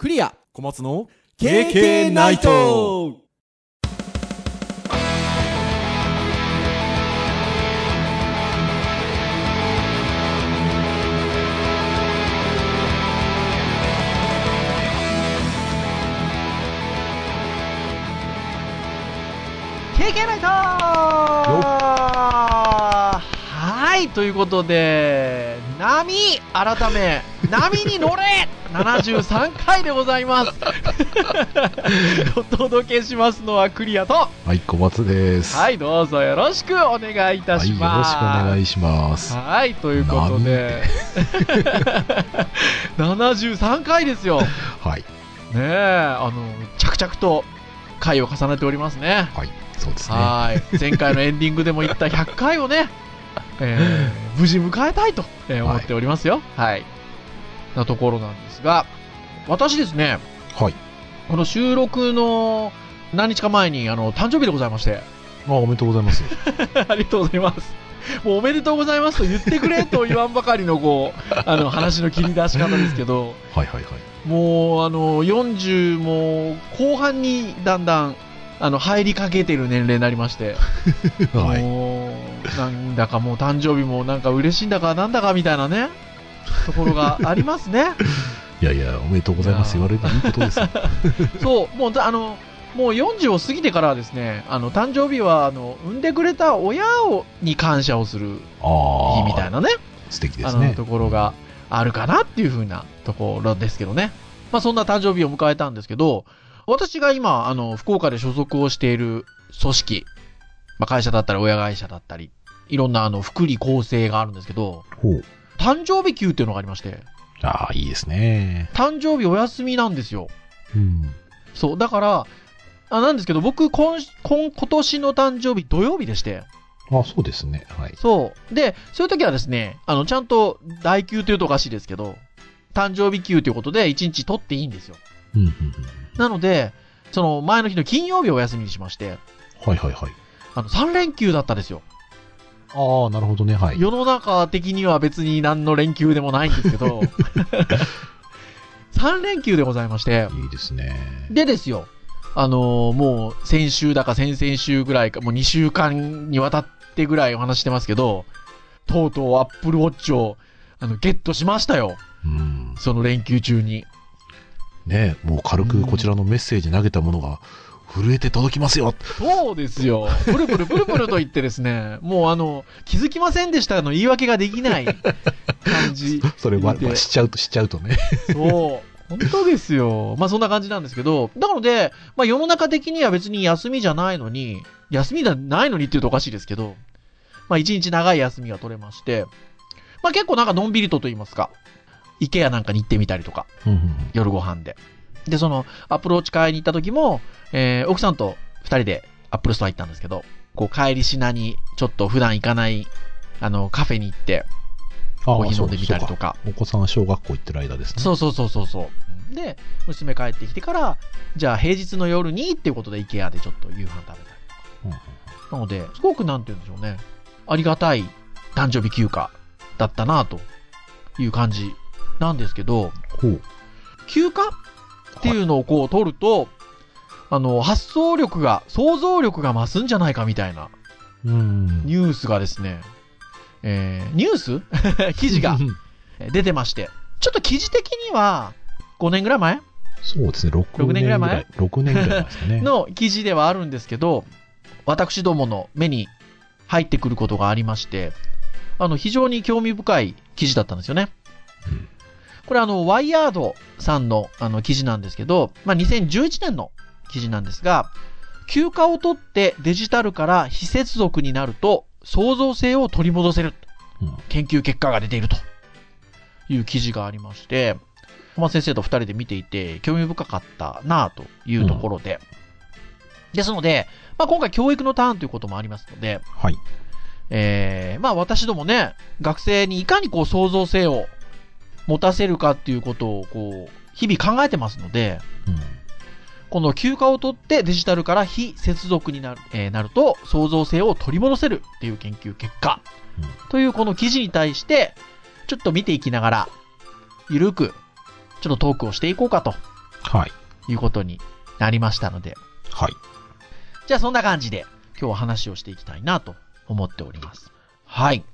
クリア。小松の KK ナイト。経験ナイトはい、ということで、波改め、波に乗れ !73 回でございます。お届けしますのはクリアと、はい、小松です。はい、どうぞよろしくお願いいたはい、しよろます。しくお願いします。はい、ということで、73 回ですよ。ねはい、え、あの、着々と回を重ねておりますね。はい、そうですね。はい。前回のエンディングでも言った100回をね、えー無事迎えたいと、えー思っておりますよ。はい。なところなんですが、私ですね、はい。この収録の何日か前に、あの、誕生日でございまして、あ、おめでとうございます。ありがとうございます。もうおめでとうございますと言ってくれと言わんばかりの、こう、あの、話の切り出し方ですけど、はいはいはい。もう、あの、40も後半にだんだん、あの、入りかけてる年齢になりまして、はい。もう、なんだかもう誕生日もなんか嬉しいんだかなんだかみたいなね、ところがありますね。いやいや、おめでとうございます。言われるといいことです？よ。そう、もうあの、もう40を過ぎてからはですね、あの、誕生日は、あの、産んでくれた親をに感謝をする。日みたいなね、素敵ですね。ところがあるかなっていう風なところですけどね。まあ、そんな誕生日を迎えたんですけど、私が今、あの、福岡で所属をしている組織、まあ、会社だったり親会社だったり、いろんなあの、福利厚生があるんですけど。誕生日給っていうのがありまして、ああ、いいですね。誕生日お休みなんですよ。うん。そう、だから、あなんですけど、僕、今、今、今年の誕生日土曜日でして、あそうですね。はい。そう。で、そういう時はですね、あの、ちゃんと代休というとおかしいですけど、誕生日休ということで1日取っていいんですよ。うんうんうん。なので、その前の日の金曜日をお休みにしまして、はいはいはい。あの、3連休だったんですよ。ああ、なるほどね。はい。世の中的には別に何の連休でもないんですけど、3連休でございまして、いいですね。でですよ、あのーもう先週だか先々週ぐらいか、もう2週間にわたってぐらいお話してますけど、とうとう Apple Watch をあのゲットしましたよ。うん。その連休中に。ねもう軽くこちらのメッセージ投げたものが震えて届きますよ。そうですよ。プルプルプルプルと言ってですね、もうあの、気づきませんでしたの言い訳ができない感じ。それは、まあしちゃうと、しちゃうとね。そう。本当ですよ。まあそんな感じなんですけど、なので、まあ世の中的には別に休みじゃないのに、休みじゃないのにって言うとおかしいですけど、まあ一日長い休みが取れまして、まあ結構なんかのんびりとと言いますか、イケアなんかに行ってみたりとか、うんうんうん夜ご飯で。で、その、アプローチ買いに行った時も、えー奥さんと二人でアップルストア行ったんですけど、こう帰りしなにちょっと普段行かない、あの、カフェに行って、あコーヒー飲んでみたりとか。お子さんは小学校行ってる間ですね。そうそうそうそうそう。で、娘帰ってきてから、じゃあ平日の夜にっていうことで IKEA でちょっと夕飯食べたりとか。うんなので、すごくなんて言うんでしょうね。ありがたい誕生日休暇だったなという感じなんですけど。休暇っていうのをこう取ると、あの、発想力が、想像力が増すんじゃないかみたいなうん。ニュースがですね、えー、ニュース？記事が出てまして、ちょっと記事的には、5年ぐらい前？そうですね、6 6年ぐらい前？前 ?6 年ぐらい前ですかね。の記事ではあるんですけど、私どもの目に入ってくることがありまして、あの、非常に興味深い記事だったんですよね。うんこれあの、ワイヤードさんのあの記事なんですけど、まあ、2011年の記事なんですが、休暇を取ってデジタルから非接続になると創造性を取り戻せる。うん研究結果が出ているという記事がありまして、小松先生と二人で見ていて興味深かったなというところで、ですので、まあ、今回教育のターンということもありますので、はい。えー、まあ私どもね、学生にいかにこう創造性を持たせるかっていうことをこう、日々考えてますので、うんこの休暇を取ってデジタルから非接続になる,、えーなると創造性を取り戻せるっていう研究結果、うんというこの記事に対してちょっと見ていきながらゆるくちょっとトークをしていこうかとはい。いうことになりましたので、はい。じゃあそんな感じで今日は話をしていきたいなと思っております。はい。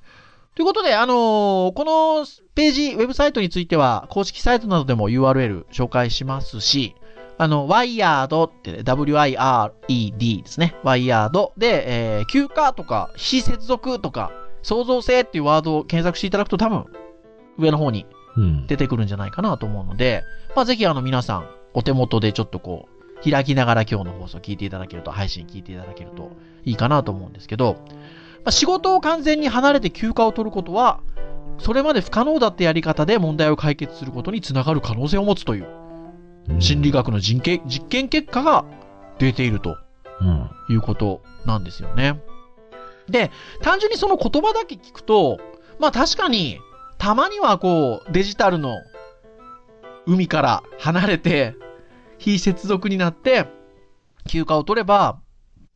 ということで、あのーこのページ、ウェブサイトについては、公式サイトなどでも URL 紹介しますし、あの、Wired ってね、W-I-R-E-D ですね。Wired で、えー休暇とか、非接続とか、創造性っていうワードを検索していただくと多分、上の方にうん。出てくるんじゃないかなと思うので、まあ、ぜひあの皆さん、お手元でちょっとこう、開きながら今日の放送聞いていただけると、配信聞いていただけるといいかなと思うんですけど、まあ、仕事を完全に離れて休暇を取ることは、それまで不可能だったやり方で問題を解決することにつながる可能性を持つという心理学の実験実験結果が出ているとうん。いうことなんですよね。で、単純にその言葉だけ聞くと、まあ確かに、たまにはこう、デジタルの海から離れて、非接続になって、休暇を取れば、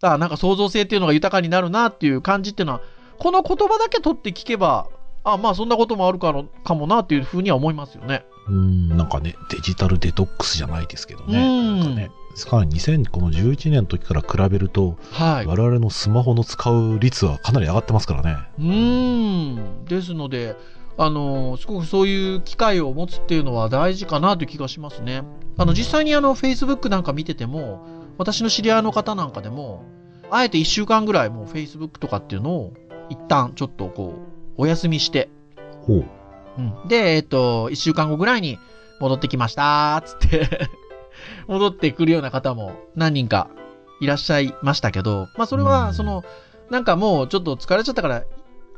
あなんか創造性っていうのが豊かになるなっていう感じっていうのは、この言葉だけ取って聞けば、あまあそんなこともあるかのかもなっていうふうには思いますよね。うん、なんかね、デジタルデトックスじゃないですけどね。うんなんかね。さらに2000、この11年の時から比べると、はい。我々のスマホの使う率はかなり上がってますからね。うーん。ですので、あの、すごくそういう機会を持つっていうのは大事かなという気がしますね。あの、実際にあの、Facebook なんか見てても、私の知り合いの方なんかでも、あえて1週間ぐらいもう Facebook とかっていうのを、一旦ちょっとこう、お休みして、ほう。うん。で、えっと、1週間後ぐらいに戻ってきました、つって、戻ってくるような方も何人かいらっしゃいましたけど、まあそれは、うんその、なんかもうちょっと疲れちゃったから、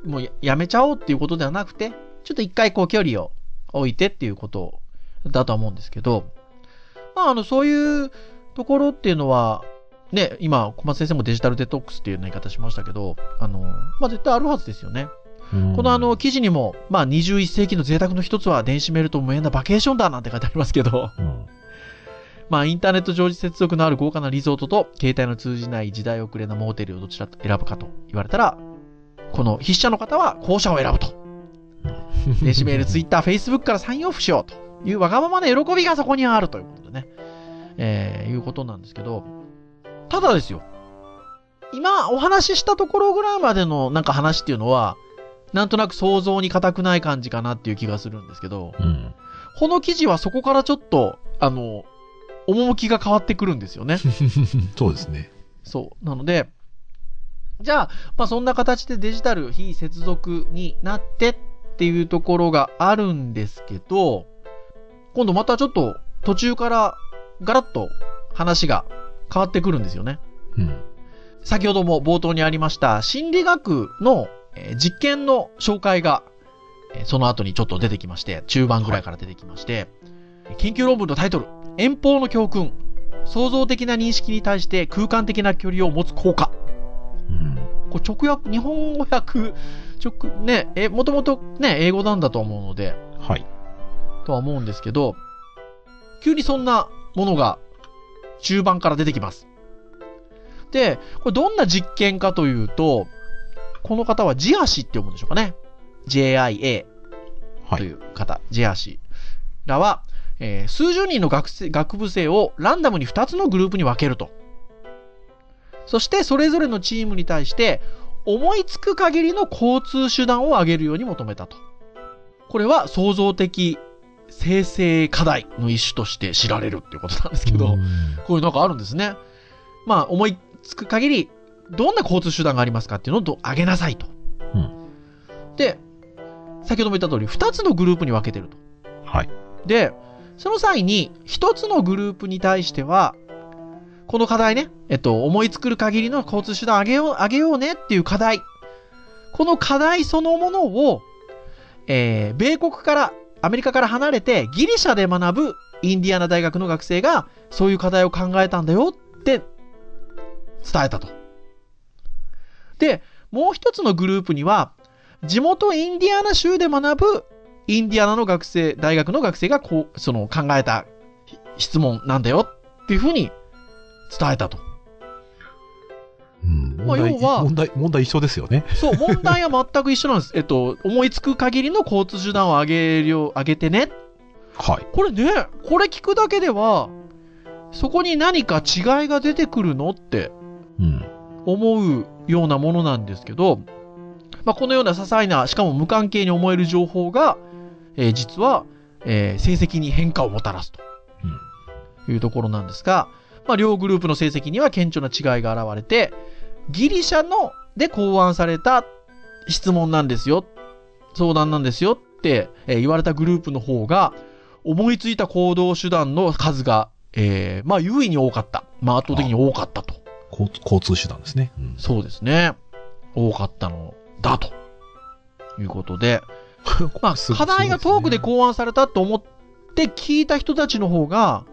もうややめちゃおうっていうことではなくて、ちょっと一回こう距離を置いてっていうことだとは思うんですけど、まああの、そういうところっていうのは、ね、今、小松先生もデジタルデトックスっていう言い方しましたけど、あの、まあ絶対あるはずですよね。うんこのあの、記事にも、まあ、21世紀の贅沢の一つは電子メールと無縁なバケーションだなんて書いてありますけど、うん。まあ、インターネット常時接続のある豪華なリゾートと、携帯の通じない時代遅れなモーテルをどちら選ぶかと言われたら、この筆者の方は後者を選ぶと。電子メール、ツイッター、フェイスブックからサインオフしようというわがままな喜びがそこにあるということでね、えー、いうことなんですけど、ただですよ、今お話ししたところぐらいまでのなんか話っていうのは、なんとなく想像に難くない感じかなっていう気がするんですけど、うん。この記事はそこからちょっと、あの、趣が変わってくるんですよね。そうですね。そう。なので、じゃあ、まあそんな形でデジタル非接続になってっていうところがあるんですけど、今度またちょっと途中からガラッと話が変わってくるんですよね。うん。先ほども冒頭にありました心理学のえー実験の紹介がえーその後にちょっと出てきまして、中盤ぐらいから出てきまして、研究論文のタイトル、遠方の教訓、創造的な認識に対して空間的な距離を持つ効果。うん。これ直訳、日本語訳、直、ね、え、もともとね、英語なんだと思うので、はい。とは思うんですけど、急にそんなものが中盤から出てきます。で、これどんな実験かというと、この方はジアシって読むんでしょうかね。JIA はい。という方、ジアシらは、えー数十人の学生学部生をランダムに2つのグループに分けると。そして、それぞれのチームに対して、思いつく限りの交通手段を挙げるように求めたと。これは創造的生成課題の一種として知られるっていうことなんですけど、うんこういうのがあるんですね。まあ、思いつく限り、どんな交通手段がありますかっていうのをど挙げなさいと。うんで、先ほども言った通り、2つのグループに分けてると。はい。で、その際に、1つのグループに対しては、この課題ね、えっと、思いつく限りの交通手段あげよう、あげようねっていう課題。この課題そのものを、えー、米国から、アメリカから離れて、ギリシャで学ぶインディアナ大学の学生が、そういう課題を考えたんだよって、伝えたと。で、もう一つのグループには、地元インディアナ州で学ぶインディアナの学生、大学の学生がこう、その考えた質問なんだよっていうふうに伝えたと。うんまあ要は問題、問題一緒ですよね。そう、問題は全く一緒なんです。えっと、思いつく限りの交通手段を上げるよ、上げてね。はい。これね、これ聞くだけでは、そこに何か違いが出てくるのってうん。思うようなものなんですけど、まあ、このような些細な、しかも無関係に思える情報が、えー実は、えー成績に変化をもたらすというところなんですが、まあ、両グループの成績には顕著な違いが現れて、ギリシャので考案された質問なんですよ、相談なんですよって、えー言われたグループの方が、思いついた行動手段の数が、えーまあ、優位に多かった。まあ、圧倒的に多かったと。交交通手段ですね。うん。そうですね。多かったのだと。いうことで、まあ、す課題が遠くで考案されたと思って聞いた人たちの方が、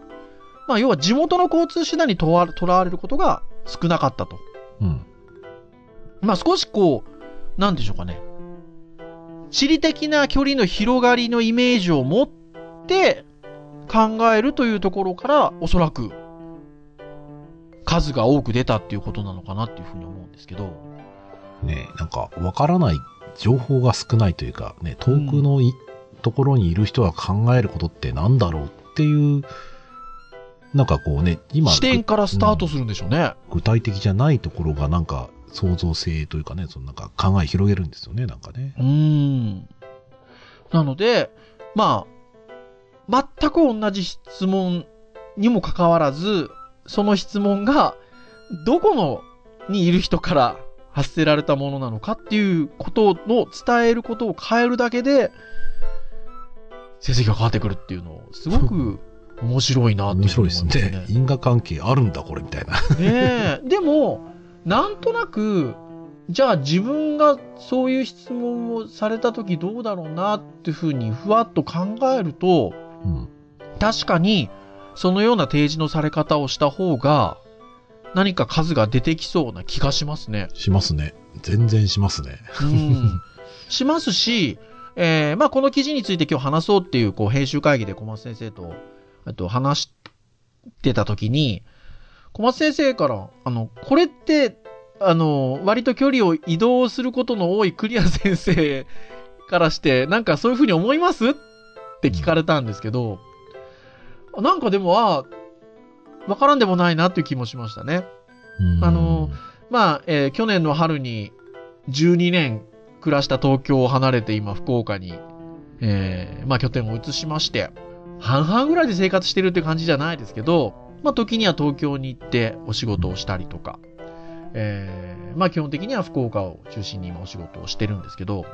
まあ、要は地元の交通手段にとらわれることが少なかったと。うん。まあ、少しこう、なんでしょうかね。地理的な距離の広がりのイメージを持って考えるというところから、おそらく数が多く出たっていうことなのかなっていうふうに思うんですけど。ねなんか、わからない情報が少ないというか、ね、遠くのい、ところにいる人が考えることってなんだろうっていう、なんかこうね、今、視点からスタートするんでしょうね。具体的じゃないところがなんか創造性というかね、そのなんか考え広げるんですよね、なんかね。うーん。なので、まあ、全く同じ質問にもかかわらず、その質問が、どこのにいる人から発せられたものなのかっていうことの伝えることを変えるだけで、成績が変わってくるっていうのを、すごく 面白いなっていう面白いです。ね。因果関係あるんだ、これ、みたいな。ねえ。でも、なんとなく、じゃあ自分がそういう質問をされた時どうだろうなっていうふうにふわっと考えると、うん。確かにそのような提示のされ方をした方が何か数が出てきそうな気がしますね。しますね。全然しますね。うん。しますし、えーまあこの記事について今日話そうっていうこう編集会議で小松先生と、えっと話してた時に、小松先生から、あの、これって、あの、割と距離を移動することの多いクリア先生からして、なんかそういうふうに思います？って聞かれたんですけど、なんかでも、あわからんでもないなっていう気もしましたね。うんあの、まあ、えー去年の春に12年暮らした東京を離れて今福岡に、えーまあ拠点を移しまして、半々ぐらいで生活してるって感じじゃないですけど、まあ時には東京に行ってお仕事をしたりとか、えーまあ基本的には福岡を中心に今お仕事をしてるんですけど、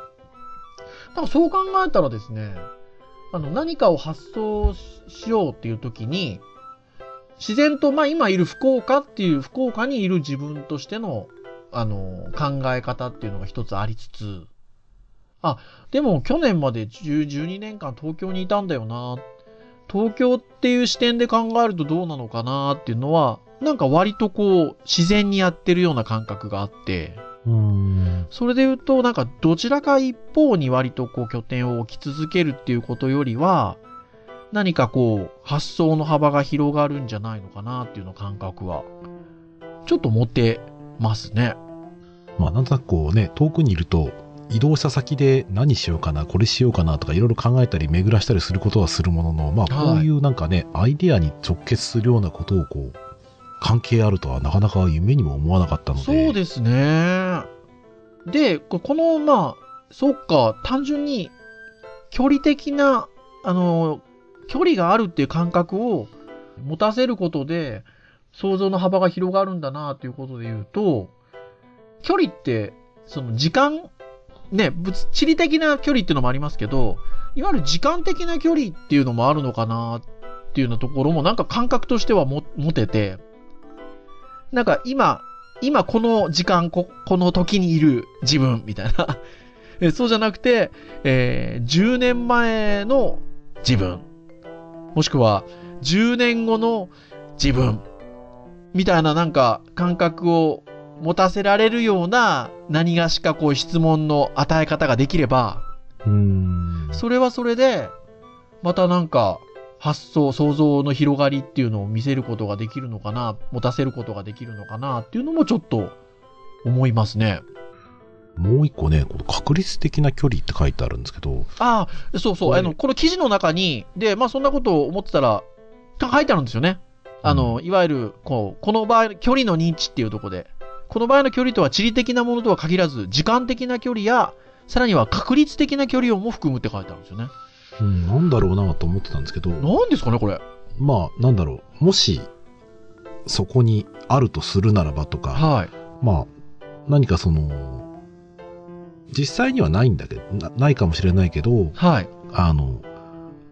なんかそう考えたらですね、あの何かを発想しようっていう時に、自然と、まあ今いる福岡っていう、福岡にいる自分としての、あの、考え方っていうのが一つありつつ、あ、でも去年まで10 12年間東京にいたんだよな。東京っていう視点で考えるとどうなのかなっていうのは、なんか割とこう、自然にやってるような感覚があって、うん。それで言うと、なんかどちらか一方に割とこう拠点を置き続けるっていうことよりは、何かこう発想の幅が広がるんじゃないのかなっていうの感覚は、ちょっと持ってますね。まあ、なんとなくこうね、遠くにいると、移動した先で何しようかな、これしようかなとかいろいろ考えたり巡らしたりすることはするものの、まあ、はいこういうなんかね、アイデアに直結するようなことをこう、関係あるとはなかなか夢にも思わなかったので。そうですね。で、ここの、まあ、そっか、単純に距離的な、あの、距離があるっていう感覚を持たせることで、想像の幅が広がるんだなっていうことで言うと、距離って、その時間、ね、物地理的な距離っていうのもありますけど、いわゆる時間的な距離っていうのもあるのかなっていうようなところもなんか感覚としてはも持てて、なんか今、今この時間、ここの時にいる自分みたいな。そうじゃなくて、えー10年前の自分。もしくは10年後の自分。みたいななんか感覚を持たせられるような何がしかこう質問の与え方ができれば、うーん。それはそれで、またなんか、発想、想像の広がりっていうのを見せることができるのかな、持たせることができるのかなっていうのもちょっと思いますね。もう一個ね、この確率的な距離って書いてあるんですけど、ああ、そうそう、あの、この記事の中に、で、まあそんなことを思ってたら、書いてあるんですよね。あの、いわゆる、こう、この場合、距離の認知っていうところで、この場合の距離とは地理的なものとは限らず、時間的な距離や、さらには確率的な距離をも含むって書いてあるんですよね。うん、なんだろうなと思ってたんですけど、なんですかね、これ。まあ、なんだろう。もし、そこにあるとするならばとか、はい。まあ、何かその、実際にはないんだけど、なないかもしれないけど、はい。あの、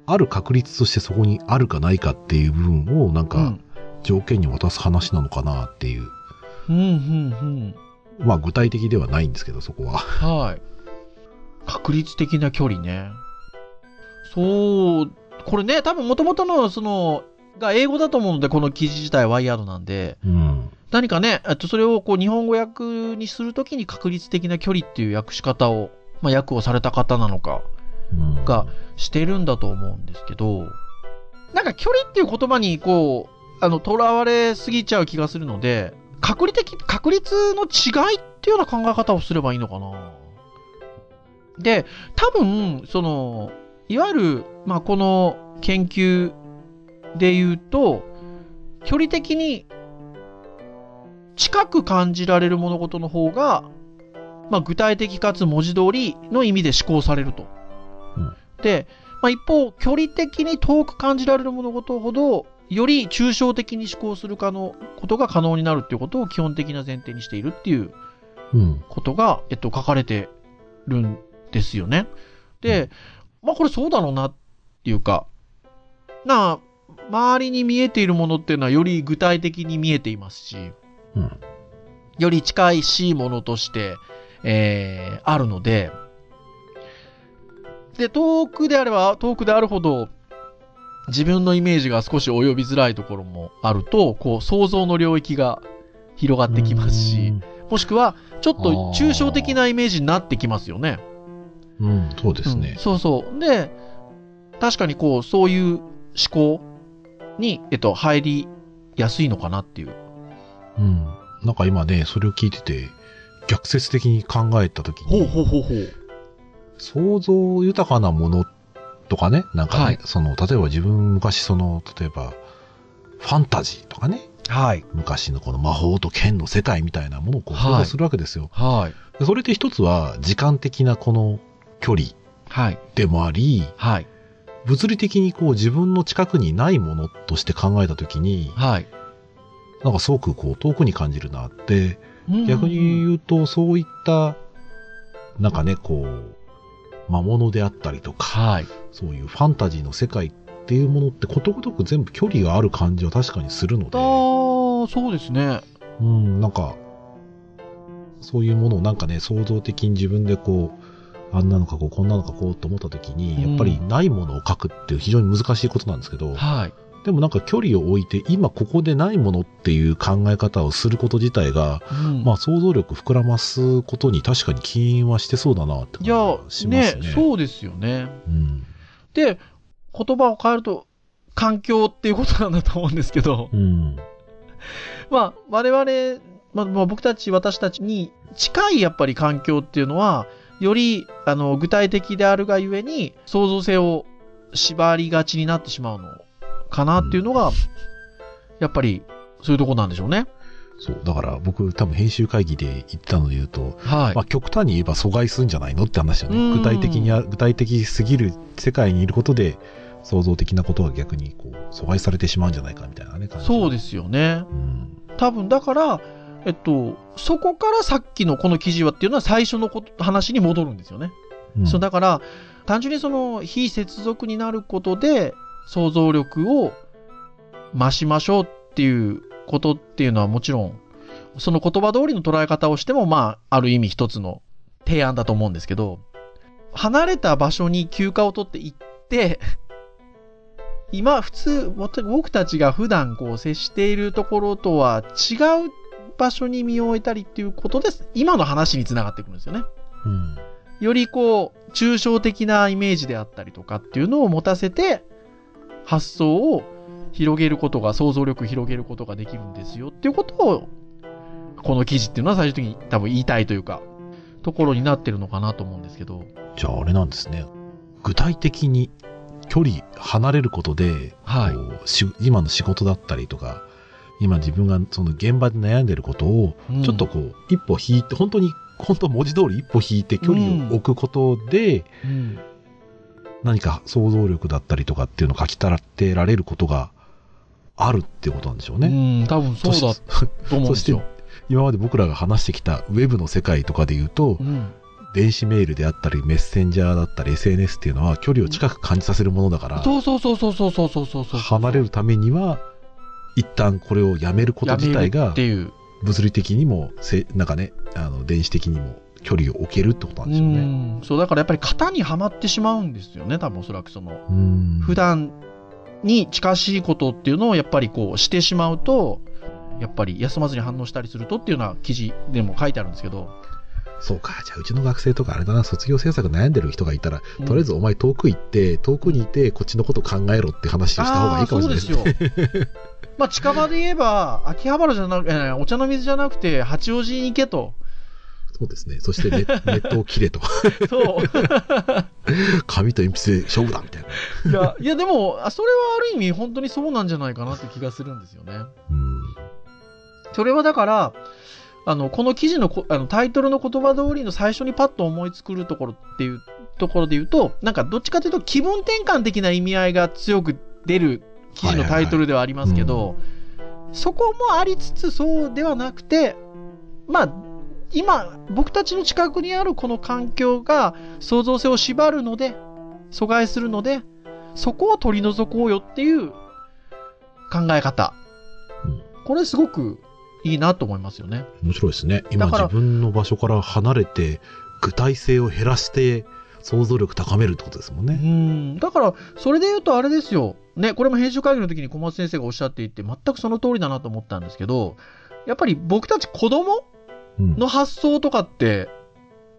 ある確率としてそこにあるかないかっていう部分をなんかうん。条件に渡す話なのかなっていう。うん、うん、まあ具体的ではないんですけど、そこは。うん。はい。確率的な距離ね。そう、これね、多分元々の、その、が英語だと思うので、この記事自体はワイヤードなんで、うん。何かね、えっと、それをこう日本語訳にするときに確率的な距離っていう訳し方を、まあ、訳をされた方なのかうんがしてるんだと思うんですけど、なんか距離っていう言葉にこう、あの、囚われすぎちゃう気がするので、確率的、確率の違いっていうような考え方をすればいいのかな。で、多分、その、いわゆる、まあ、この研究で言うと、距離的に近く感じられる物事の方が、まあ、具体的かつ文字通りの意味で思考されると。うんで、まあ、一方、距離的に遠く感じられる物事ほど、より抽象的に思考するかのことが可能になるっていうことを基本的な前提にしているっていううん。ことが、えっと、書かれてるんですよね。で、まあこれそうだろうなっていうか、なあ、周りに見えているものっていうのはより具体的に見えていますし、うん。より近いしいものとして、えー、あるので、で、遠くであれば遠くであるほど、自分のイメージが少し及びづらいところもあると、こう、想像の領域が広がってきますし、もしくは、ちょっと抽象的なイメージになってきますよね。うん。うん、そうですねうん。そうそう。で、確かにこう、そういう思考に、えっと、入りやすいのかなっていう。うん。なんか今ね、それを聞いてて、逆説的に考えたときに、うほうほう。想像豊かなものとかね、なんかね、はいその、例えば自分昔その、例えば、ファンタジーとかね、はい。昔のこの魔法と剣の世界みたいなものをこうはい想像するわけですよ。はい。でそれって一つは時間的なこの距離はい。でもあり、はい。物理的にこう自分の近くにないものとして考えたときに、はい。なんかすごくこう遠くに感じるなって、逆に言うとそういった、なんかね、こう、魔物であったりとか、はい。そういうファンタジーの世界っていうものってことごとく全部距離がある感じは確かにするので、ああ、そうですね。うん、なんか、そういうものをなんかね、創造的に自分でこう、あんなのかこう、こんなのかこうと思った時に、やっぱりないものを書くって非常に難しいことなんですけど、はい。でもなんか距離を置いて、今ここでないものっていう考え方をすること自体が、うんまあ想像力膨らますことに確かに起因はしてそうだなっていや感じがしますね。ね、そうですよね。うん。で、言葉を変えると、環境っていうことなんだと思うんですけど、うん。まあ、我々、まあ、まあ僕たち、私たちに近いやっぱり環境っていうのは、より、あの、具体的であるがゆえに、創造性を縛りがちになってしまうのかなっていうのが、やっぱり、そういうとこなんでしょうね。そう。だから僕多分編集会議で言ったので言うと、はい。まあ極端に言えば阻害するんじゃないのって話だうんね。具体的にあ、具体的すぎる世界にいることで、創造的なことが逆にこう、阻害されてしまうんじゃないかみたいなね。そうですすよね。うん。多分、だから、えっと、そこからさっきのこの記事はっていうのは最初のこと話に戻るんですよね。うんそうだから、単純にその非接続になることで想像力を増しましょうっていうことっていうのはもちろん、その言葉通りの捉え方をしても、まあ、ある意味一つの提案だと思うんですけど、離れた場所に休暇を取って行って、今、普通、僕たちが普段こう接しているところとは違う場所に身を置いたりっていうことです。今の話につながってくるんですよね。うん。よりこう、抽象的なイメージであったりとかっていうのを持たせて、発想を広げることが、想像力を広げることができるんですよっていうことを、この記事っていうのは最終的に多分言いたいというか、ところになってるのかなと思うんですけど。じゃああれなんですね。具体的に距離離れることで、はい今の仕事だったりとか、今自分がその現場で悩んでることを、うんちょっとこう、一歩引いて、本当に、本当文字通り一歩引いて距離を置くことで、うん何か想像力だったりとかっていうのを書き立てられることがあるってことなんでしょうね。うん、多分そうだと思うんですよ。今まで僕らが話してきたウェブの世界とかで言うと、うん電子メールであったり、メッセンジャーだったり、SNS っていうのは距離を近く感じさせるものだから、そうそうそうそうそうそうそうそうそう。離れるためには、一旦これをやめること自体が。物理的にもせなんかねあの電子的にも距離を置けるってことなんでしょうね。うん。そうだからやっぱり型にはまってしまうんですよね多分おそらくそのうん。普段に近しいことっていうのをやっぱりこうしてしまうとやっぱり休まずに反応したりするとっていうような記事でも書いてあるんですけど。そうか。じゃあうちの学生とかあれだな卒業制作悩んでる人がいたら、うん。とりあえずお前遠く行って遠くにいてこっちのこと考えろって話をした方がいいかもしれないですね。あーそうですよ。まあ近場で言えば秋葉原じゃなく、えーお茶の水じゃなくて八王子に行けとそうですね。そしてネネットを切れと。そう 紙と鉛筆で勝負だみたいな。いやいやでもあそれはある意味本当にそうなんじゃないかなって気がするんですよねうんそれはだから、あの、この記事のこあのタイトルの言葉通りの最初にパッと思いつくるところっていうところで言うと、なんかどっちかというと気分転換的な意味合いが強く出る記事のタイトルではありますけど、そこもありつつそうではなくて、まあ、今、僕たちの近くにあるこの環境が創造性を縛るので、阻害するので、そこを取り除こうよっていう考え方。うんこれすごくいいなと思いますよね。面白いですね。今自分の場所から離れて具体性を減らして想像力高めるってことですもんうね。ん。だから、それで言うとあれですよ。ね、これも編集会議の時に小松先生がおっしゃっていて、全くその通りだなと思ったんですけど、やっぱり僕たち子供うんの発想とかって、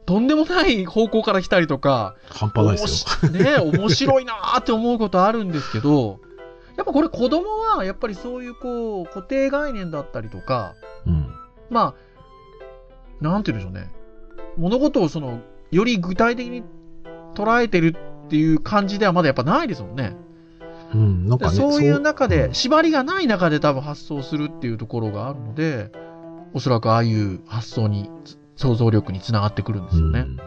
とんでもない方向から来たりとか、半端ないですよ。ね、面白いなーって思うことあるんですけど、やっぱこれ子供はやっぱりそういうこう固定概念だったりとか、うん。まあ、なんて言うんでしょうね。物事をその、より具体的に捉えてるっていう感じではまだやっぱないですもんね。うん。なんかね。そういう中で、うん縛りがない中で多分発想するっていうところがあるので、おそらくああいう発想に、想像力につながってくるんですよね。うんね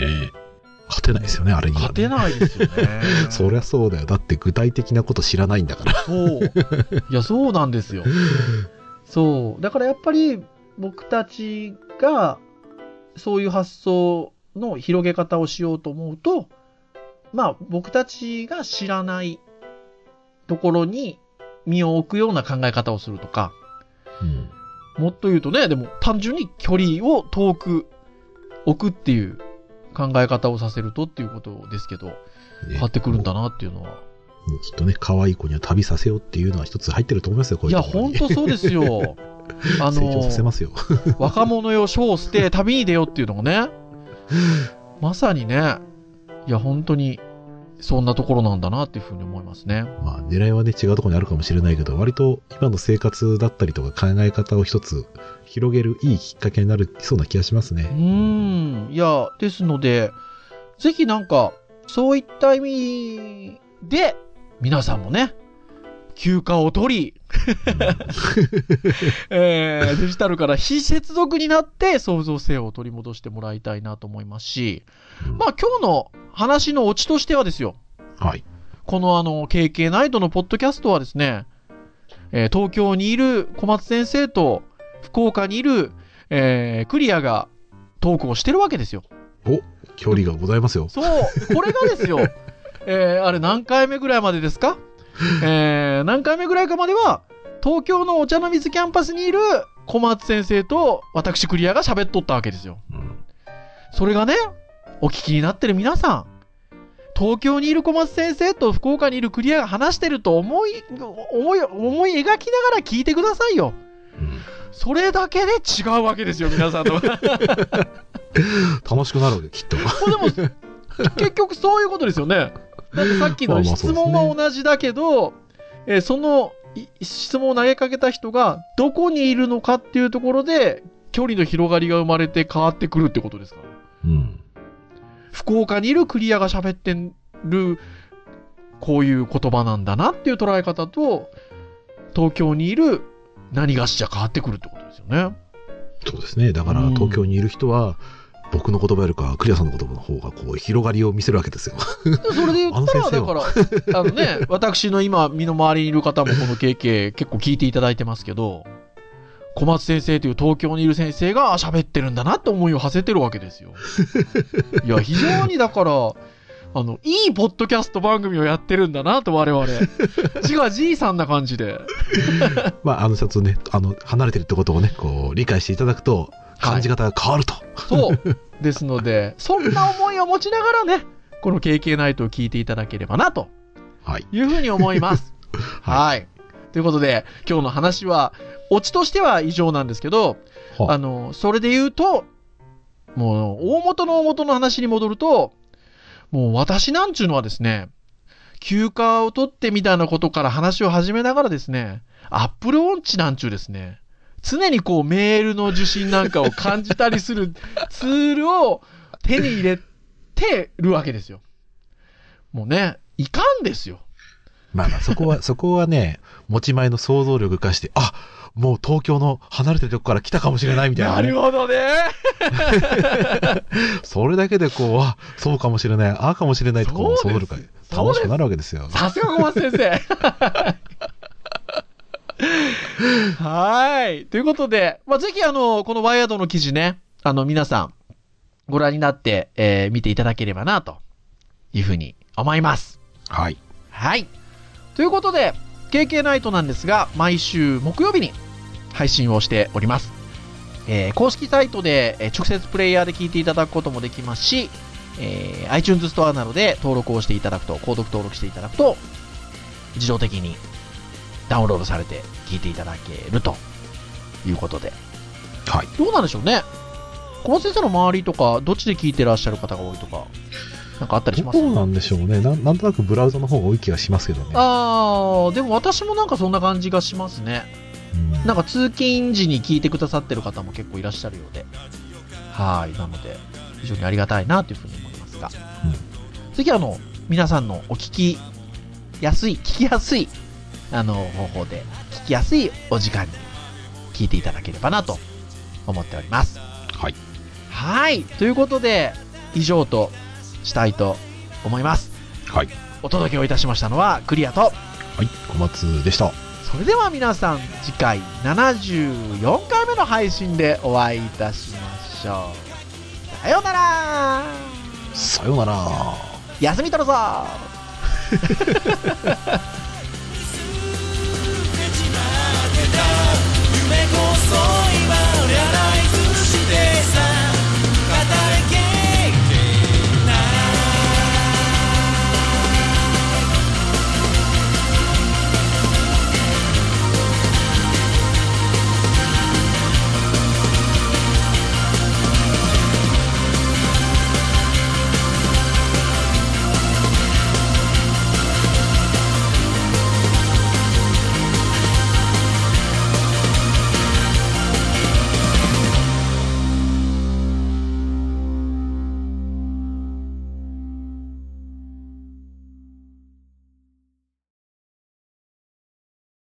え勝てないですよね、あれには、ね。勝てないですよね。そりゃそうだよ。だって具体的なこと知らないんだから。そう。いや、そうなんですよ。そう。だからやっぱり僕たちがそういう発想の広げ方をしようと思うと、まあ僕たちが知らないところに身を置くような考え方をするとか、うん。もっと言うとね、でも単純に距離を遠く置くっていう考え方をさせるとっていうことですけど、ね変わってくるんだなっていうのは。きっとね、可愛い子には旅させようっていうのは一つ入ってると思いますよ、こういや、いうところにほんとそうですよ。あの成長させますよ。若者よ、書を捨て、旅に出ようっていうのもね、まさにね、いや、本当に、そんなところなんだなっていうふうに思いますね。まあ、狙いはね、違うところにあるかもしれないけど、割と今の生活だったりとか考え方を一つ広げるいいきっかけになるそうな気がしますうね。ーん。いや、ですので、ぜひなんか、そういった意味で、皆さんもね、休暇を取り、えーデジタルから非接続になって創造性を取り戻してもらいたいなと思いますし、うんまあ今日の話のオチとしてはですよ、はい。このあの、KK ナイトのポッドキャストはですね、えー東京にいる小松先生と福岡にいる、えークリアがトークをしてるわけですよ。お、距離がございますよ。そう、これがですよ、えーあれ何回目ぐらいまでですか？えー何回目ぐらいかまでは、東京のお茶の水キャンパスにいる小松先生と私クリアが喋っとったわけですよ。うんそれがね、お聞きになってる皆さん、東京にいる小松先生と福岡にいるクリアが話してると思い、思い、思い描きながら聞いてくださいよ。うんそれだけで違うわけですよ、皆さんと。楽しくなるわけ、きっと。でも、結局そういうことですよね。だってさっきのまあまあ質問は同じだけど、えーそのい質問を投げかけた人がどこにいるのかっていうところで、距離の広がりが生まれて変わってくるってことですか？ら。うん。福岡にいるクリアが喋ってるこういう言葉なんだなっていう捉え方と、東京にいる何がしじゃ変わってくるってことですよね。そうですね。だからうん東京にいる人は、僕の言葉よりか、クリアさんの言葉の方が、こう、広がりを見せるわけですよ。でそれで言ったら、だから、あのね、私の今、身の回りにいる方もこの経験結構聞いていただいてますけど、小松先生という東京にいる先生があ喋ってるんだなって思いを馳せてるわけですよ。いや、非常にだから、あの、いいポッドキャスト番組をやってるんだなと我々。自画自賛な感じで。まあ、あの、ちょっとね、あの、離れてるってことをね、こう、理解していただくと、感じ方が変わると。そう。ですので、そんな思いを持ちながらね、この KK ナイトを聞いていただければなとはい。いうふうに思います。ははい。ということで、今日の話は、オチとしては以上なんですけど、はあの、それで言うと、もう、大元の大元の話に戻ると、もう私なんちゅうのはですね、休暇を取ってみたいなことから話を始めながらですね、アップルウォンチなんちゅうですね、常にこうメールの受信なんかを感じたりする ツールを手に入れてるわけですよ。もうね、いかんですよ。まあまあ、そこは、そこはね、持ち前の想像力化して、あもう東京の離れてるとこから来たかもしれないみたいな、ね。なるほどね。それだけでこう、あ、そうかもしれない、ああかもしれないとこう、想像力が楽しくなるわけですよ。さすが小松先生。はい。ということで、まあ、ぜひあの、このワイヤードの記事ね、あの、皆さん、ご覧になって、えー見ていただければな、というふうに思います。はい。はい。ということで、KK ナイトなんですが、毎週木曜日に配信をしております。えー公式サイトで、えー直接プレイヤーで聞いていただくこともできますし、えー iTunes ストアなどで登録をしていただくと、購読登録していただくと、自動的にダウンロードされて聞いていただけるということで。はい。どうなんでしょうね小松先生の周りとか、どっちで聞いてらっしゃる方が多いとか、なんかあったりします？どうなんでしょうねな。なんとなくブラウザの方が多い気がしますけどね。あー、でも私もなんかそんな感じがしますね。うんなんか通勤時に聞いてくださってる方も結構いらっしゃるようで。はい。なので、非常にありがたいなというふうに思いますが。次あの、皆さんのお聞きやすい、聞きやすい、あの、方法で、聞きやすいお時間に聞いていただければなと思っております。はい。はい。ということで、以上としたいと思います。はい。お届けをいたしましたのは、クリアと、はい。小松でした。それでは皆さん次回74回目の配信でお会いいたしましょうさようならさようなら。休み取るぞ